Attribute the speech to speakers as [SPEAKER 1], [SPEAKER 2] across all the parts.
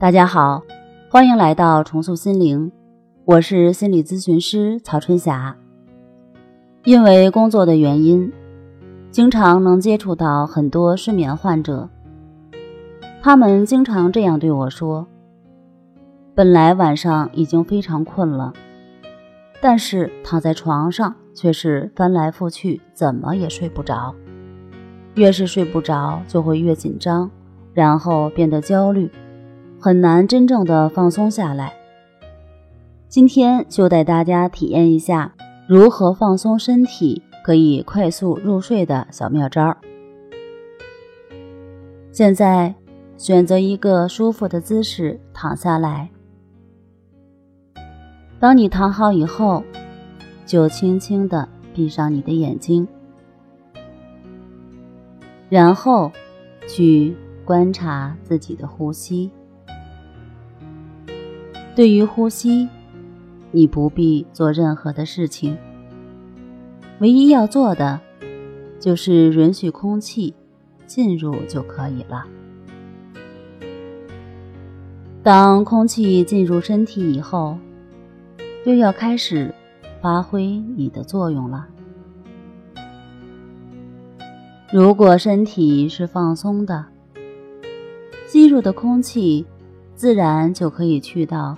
[SPEAKER 1] 大家好，欢迎来到重塑心灵，我是心理咨询师曹春霞。因为工作的原因，经常能接触到很多失眠患者，他们经常这样对我说：“本来晚上已经非常困了，但是躺在床上却是翻来覆去，怎么也睡不着。越是睡不着，就会越紧张，然后变得焦虑。”很难真正的放松下来。今天就带大家体验一下如何放松身体，可以快速入睡的小妙招。现在选择一个舒服的姿势躺下来。当你躺好以后，就轻轻的闭上你的眼睛，然后去观察自己的呼吸。对于呼吸，你不必做任何的事情，唯一要做的就是允许空气进入就可以了。当空气进入身体以后，就要开始发挥你的作用了。如果身体是放松的，吸入的空气自然就可以去到。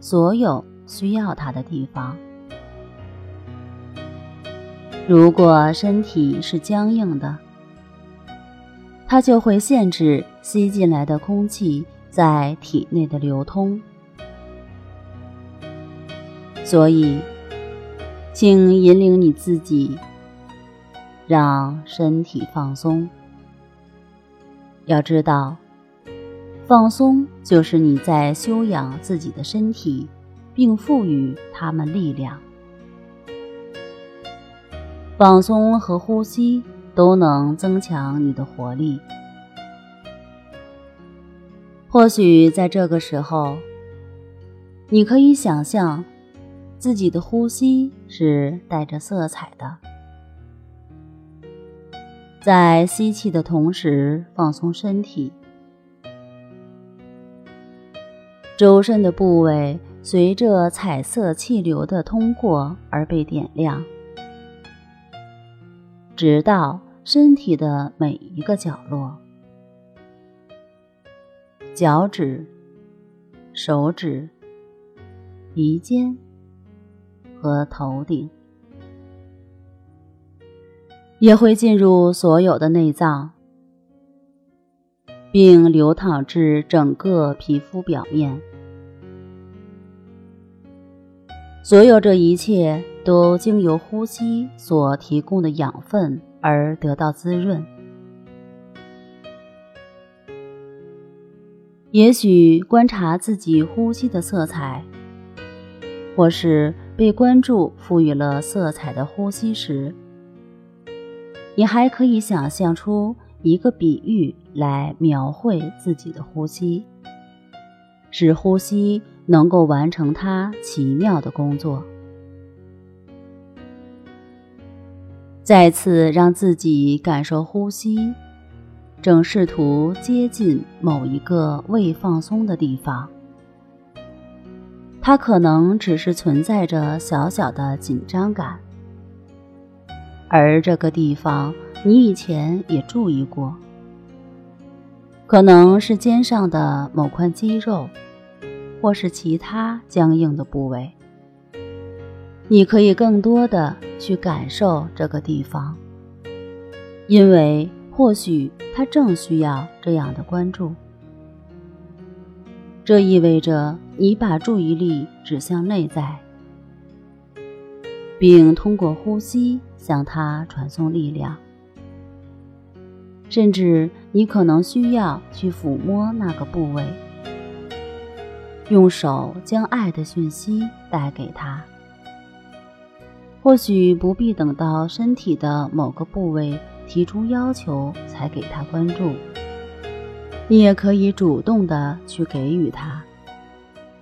[SPEAKER 1] 所有需要它的地方。如果身体是僵硬的，它就会限制吸进来的空气在体内的流通。所以，请引领你自己，让身体放松。要知道。放松就是你在修养自己的身体，并赋予他们力量。放松和呼吸都能增强你的活力。或许在这个时候，你可以想象自己的呼吸是带着色彩的，在吸气的同时放松身体。周身的部位随着彩色气流的通过而被点亮，直到身体的每一个角落：脚趾、手指、鼻尖和头顶，也会进入所有的内脏。并流淌至整个皮肤表面。所有这一切都经由呼吸所提供的养分而得到滋润。也许观察自己呼吸的色彩，或是被关注赋予了色彩的呼吸时，你还可以想象出。一个比喻来描绘自己的呼吸，使呼吸能够完成它奇妙的工作。再次让自己感受呼吸，正试图接近某一个未放松的地方。它可能只是存在着小小的紧张感，而这个地方。你以前也注意过，可能是肩上的某块肌肉，或是其他僵硬的部位。你可以更多的去感受这个地方，因为或许它正需要这样的关注。这意味着你把注意力指向内在，并通过呼吸向它传送力量。甚至你可能需要去抚摸那个部位，用手将爱的讯息带给他。或许不必等到身体的某个部位提出要求才给他关注，你也可以主动的去给予他。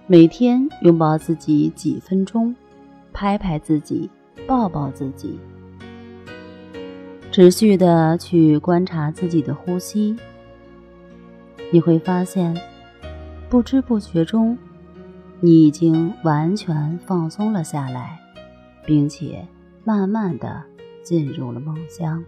[SPEAKER 1] 每天拥抱自己几分钟，拍拍自己，抱抱自己。持续的去观察自己的呼吸，你会发现，不知不觉中，你已经完全放松了下来，并且慢慢的进入了梦乡。